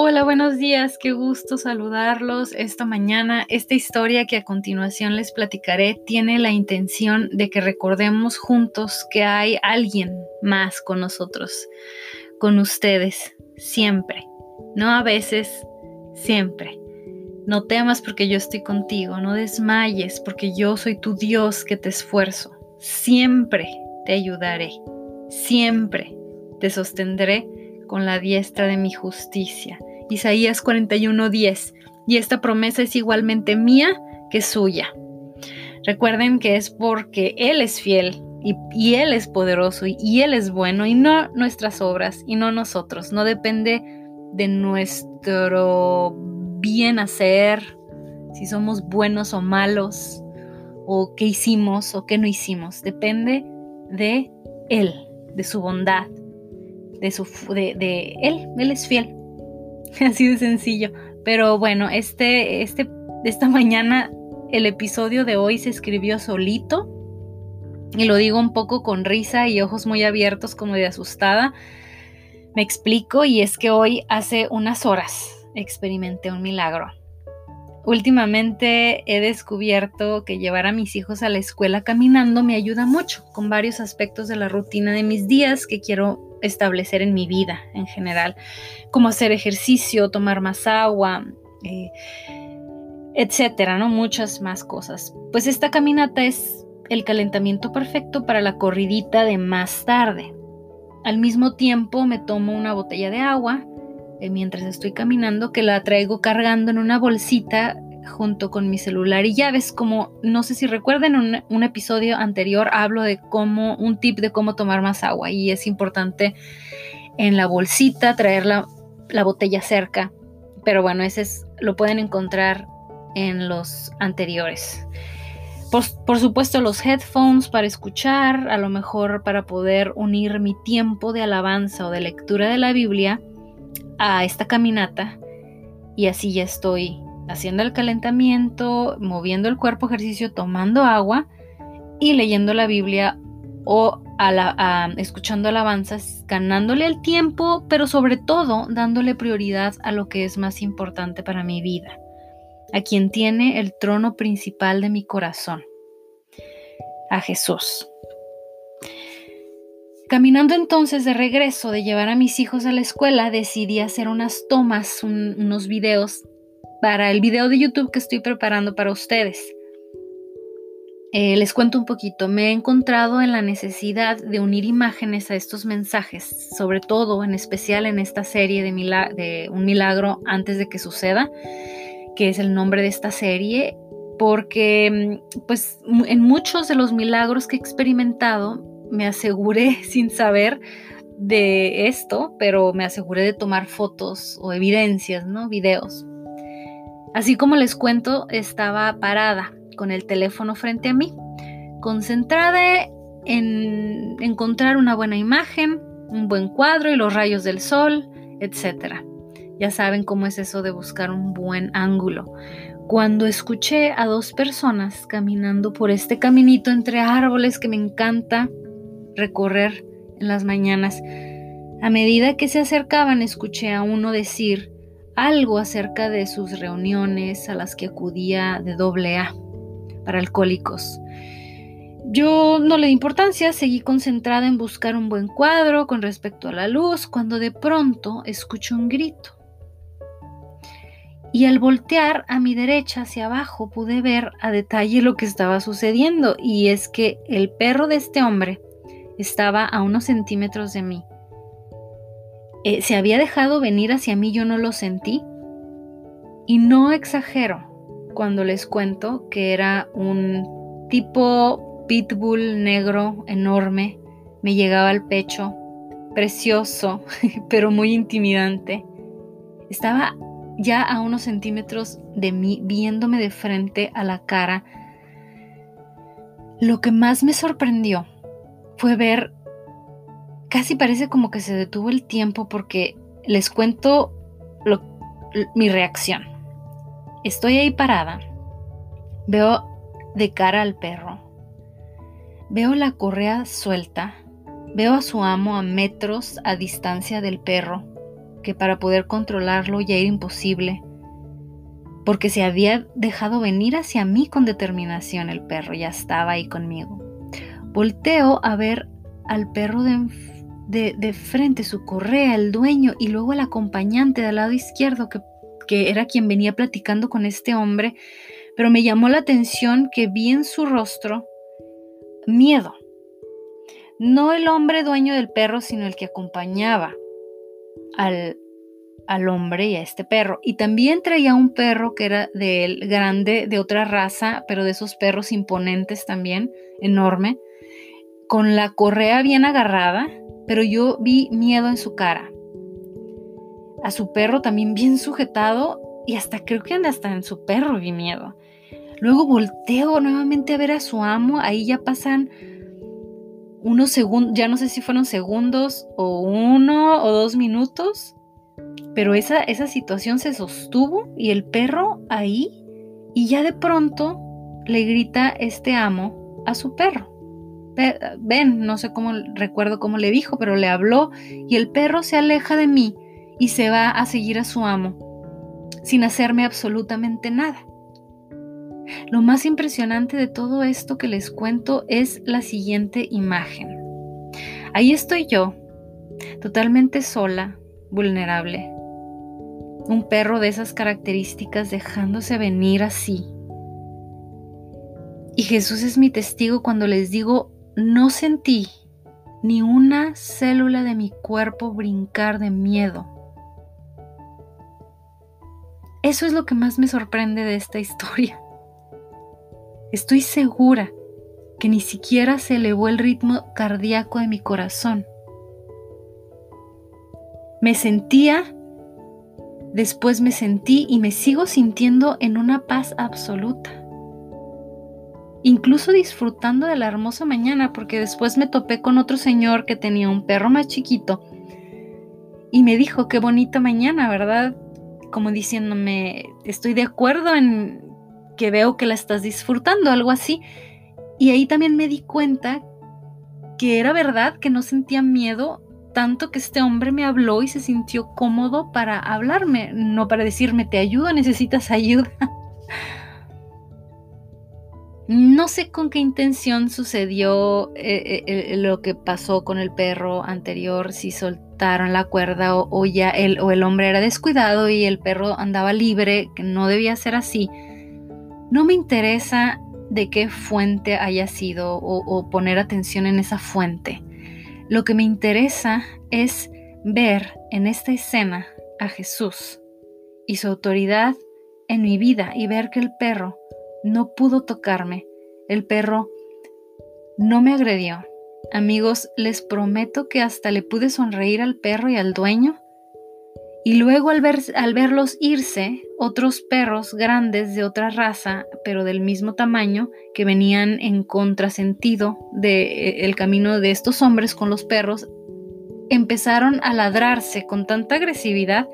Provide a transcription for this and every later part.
Hola, buenos días, qué gusto saludarlos esta mañana. Esta historia que a continuación les platicaré tiene la intención de que recordemos juntos que hay alguien más con nosotros, con ustedes, siempre, no a veces, siempre. No temas porque yo estoy contigo, no desmayes porque yo soy tu Dios que te esfuerzo. Siempre te ayudaré, siempre te sostendré con la diestra de mi justicia. Isaías 41:10. Y esta promesa es igualmente mía que suya. Recuerden que es porque Él es fiel y, Él es poderoso y, Él es bueno y no nuestras obras y no nosotros. No depende de nuestro bien hacer, si somos buenos o malos, o qué hicimos o qué no hicimos. Depende de Él, de su bondad, de, su, de Él. Él es fiel. Así de sencillo. Pero bueno, este, este, esta mañana el episodio de hoy se escribió solito. Y lo digo un poco con risa y ojos muy abiertos como de asustada. Me explico y es que hoy hace unas horas experimenté un milagro. Últimamente he descubierto que llevar a mis hijos a la escuela caminando me ayuda mucho con varios aspectos de la rutina de mis días que quiero establecer en mi vida en general, como hacer ejercicio, tomar más agua, eh, etcétera, ¿no? Muchas más cosas. Pues esta caminata es el calentamiento perfecto para la corridita de más tarde. Al mismo tiempo me tomo una botella de agua eh, mientras estoy caminando que la traigo cargando en una bolsita junto con mi celular y llaves, como no sé si recuerden, un, un episodio anterior hablo de cómo, un tip de cómo tomar más agua y es importante en la bolsita traer la, botella cerca, pero bueno, ese es, lo pueden encontrar en los anteriores. Por, por, supuesto los headphones para escuchar, a lo mejor para poder unir mi tiempo de alabanza o de lectura de la Biblia a esta caminata y así ya estoy haciendo el calentamiento, moviendo el cuerpo ejercicio, tomando agua y leyendo la Biblia o escuchando alabanzas, ganándole el tiempo, pero sobre todo dándole prioridad a lo que es más importante para mi vida, a quien tiene el trono principal de mi corazón, a Jesús. Caminando entonces de regreso de llevar a mis hijos a la escuela, decidí hacer unas tomas, unos videos para el video de YouTube que estoy preparando para ustedes. Eh, les cuento un poquito, me he encontrado en la necesidad de unir imágenes a estos mensajes, sobre todo en especial en esta serie de, de Un milagro antes de que suceda, que es el nombre de esta serie, porque mm, pues en muchos de los milagros que he experimentado me aseguré sin saber de esto, pero me aseguré de tomar fotos o evidencias, ¿no? Videos. Así como les cuento, estaba parada con el teléfono frente a mí, concentrada en encontrar una buena imagen, un buen cuadro y los rayos del sol, etc. Ya saben cómo es eso de buscar un buen ángulo. Cuando escuché a dos personas caminando por este caminito entre árboles que me encanta recorrer en las mañanas, a medida que se acercaban escuché a uno decir, algo acerca de sus reuniones a las que acudía de doble A para alcohólicos. Yo no le di importancia, seguí concentrada en buscar un buen cuadro con respecto a la luz, cuando de pronto escucho un grito. Y al voltear a mi derecha hacia abajo pude ver a detalle lo que estaba sucediendo, y es que el perro de este hombre estaba a unos centímetros de mí eh, se había dejado venir hacia mí, yo no lo sentí. Y no exagero cuando les cuento que era un tipo pitbull negro enorme, me llegaba al pecho, precioso, pero muy intimidante. Estaba ya a unos centímetros de mí, viéndome de frente a la cara. Lo que más me sorprendió fue ver casi parece como que se detuvo el tiempo porque les cuento mi reacción. Estoy ahí parada, veo de cara al perro, veo la correa suelta, veo a su amo a metros a distancia del perro, que para poder controlarlo ya era imposible, porque se había dejado venir hacia mí con determinación el perro, ya estaba ahí conmigo. Volteo a ver al perro de, de, frente, su correa, el dueño y luego al acompañante del lado izquierdo que, que era quien venía platicando con este hombre, pero me llamó la atención que vi en su rostro miedo. No el hombre dueño del perro, sino el que acompañaba al, al hombre y a este perro. Y también traía un perro que era de él, grande, de otra raza, pero de esos perros imponentes también, enorme, con la correa bien agarrada, pero yo vi miedo en su cara. A su perro también bien sujetado y hasta creo que hasta en su perro vi miedo. Luego volteo nuevamente a ver a su amo, ahí ya pasan unos segundos, ya no sé si fueron segundos o uno o dos minutos, pero esa, esa situación se sostuvo y el perro ahí y ya de pronto le grita este amo a su perro. Ven, no sé cómo recuerdo cómo le dijo, pero le habló y el perro se aleja de mí y se va a seguir a su amo sin hacerme absolutamente nada. Lo más impresionante de todo esto que les cuento es la siguiente imagen. Ahí estoy yo, totalmente sola, vulnerable. Un perro de esas características dejándose venir así. Y Jesús es mi testigo cuando les digo, no sentí ni una célula de mi cuerpo brincar de miedo. Eso es lo que más me sorprende de esta historia. Estoy segura que ni siquiera se elevó el ritmo cardíaco de mi corazón. Me sentía, después me sentí y me sigo sintiendo en una paz absoluta. Incluso disfrutando de la hermosa mañana porque después me topé con otro señor que tenía un perro más chiquito y me dijo, qué bonita mañana, ¿verdad? Como diciéndome, estoy de acuerdo en que veo que la estás disfrutando, algo así. Y ahí también me di cuenta que era verdad que no sentía miedo tanto que este hombre me habló y se sintió cómodo para hablarme, no para decirme te ayudo, necesitas ayuda. No sé con qué intención sucedió eh, eh, lo que pasó con el perro anterior, si soltaron la cuerda o, o ya el, o el hombre era descuidado y el perro andaba libre, que no debía ser así. No me interesa de qué fuente haya sido o, poner atención en esa fuente. Lo que me interesa es ver en esta escena a Jesús y su autoridad en mi vida y ver que el perro no pudo tocarme, el perro no me agredió. Amigos, les prometo que hasta le pude sonreír al perro y al dueño y luego al, ver, al verlos irse, otros perros grandes de otra raza, pero del mismo tamaño, que venían en contrasentido del camino de estos hombres con los perros, empezaron a ladrarse con tanta agresividad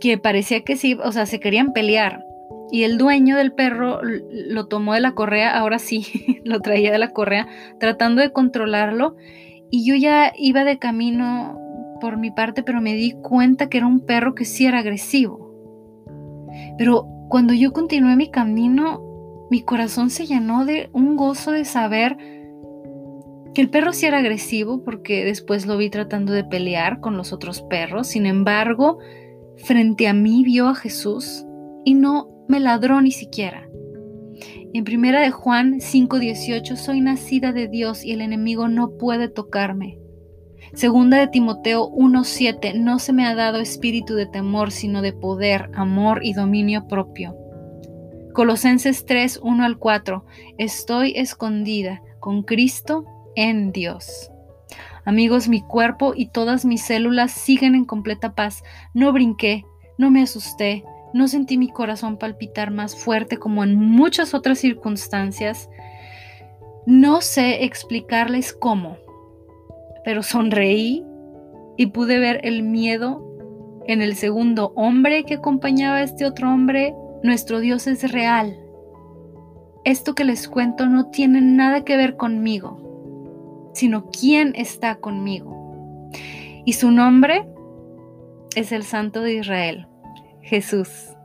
que parecía que sí, o sea, se querían pelear. Y el dueño del perro lo tomó de la correa, ahora sí, lo traía de la correa, tratando de controlarlo. Y yo ya iba de camino por mi parte, pero me di cuenta que era un perro que sí era agresivo. Pero cuando yo continué mi camino, mi corazón se llenó de un gozo de saber que el perro sí era agresivo, porque después lo vi tratando de pelear con los otros perros. Sin embargo, frente a mí vio a Jesús y no me ladró ni siquiera. En primera de Juan 5:18 soy nacida de Dios y el enemigo no puede tocarme. Segunda de Timoteo 1:7, no se me ha dado espíritu de temor, sino de poder, amor y dominio propio. Colosenses 3, 1 al 4, estoy escondida con Cristo en Dios. Amigos, mi cuerpo y todas mis células siguen en completa paz. No brinqué, no me asusté, no sentí mi corazón palpitar más fuerte como en muchas otras circunstancias. No sé explicarles cómo, pero sonreí y pude ver el miedo en el segundo hombre que acompañaba a este otro hombre. Nuestro Dios es real. Esto que les cuento no tiene nada que ver conmigo, sino quién está conmigo. Y su nombre es el Santo de Israel, Jesús.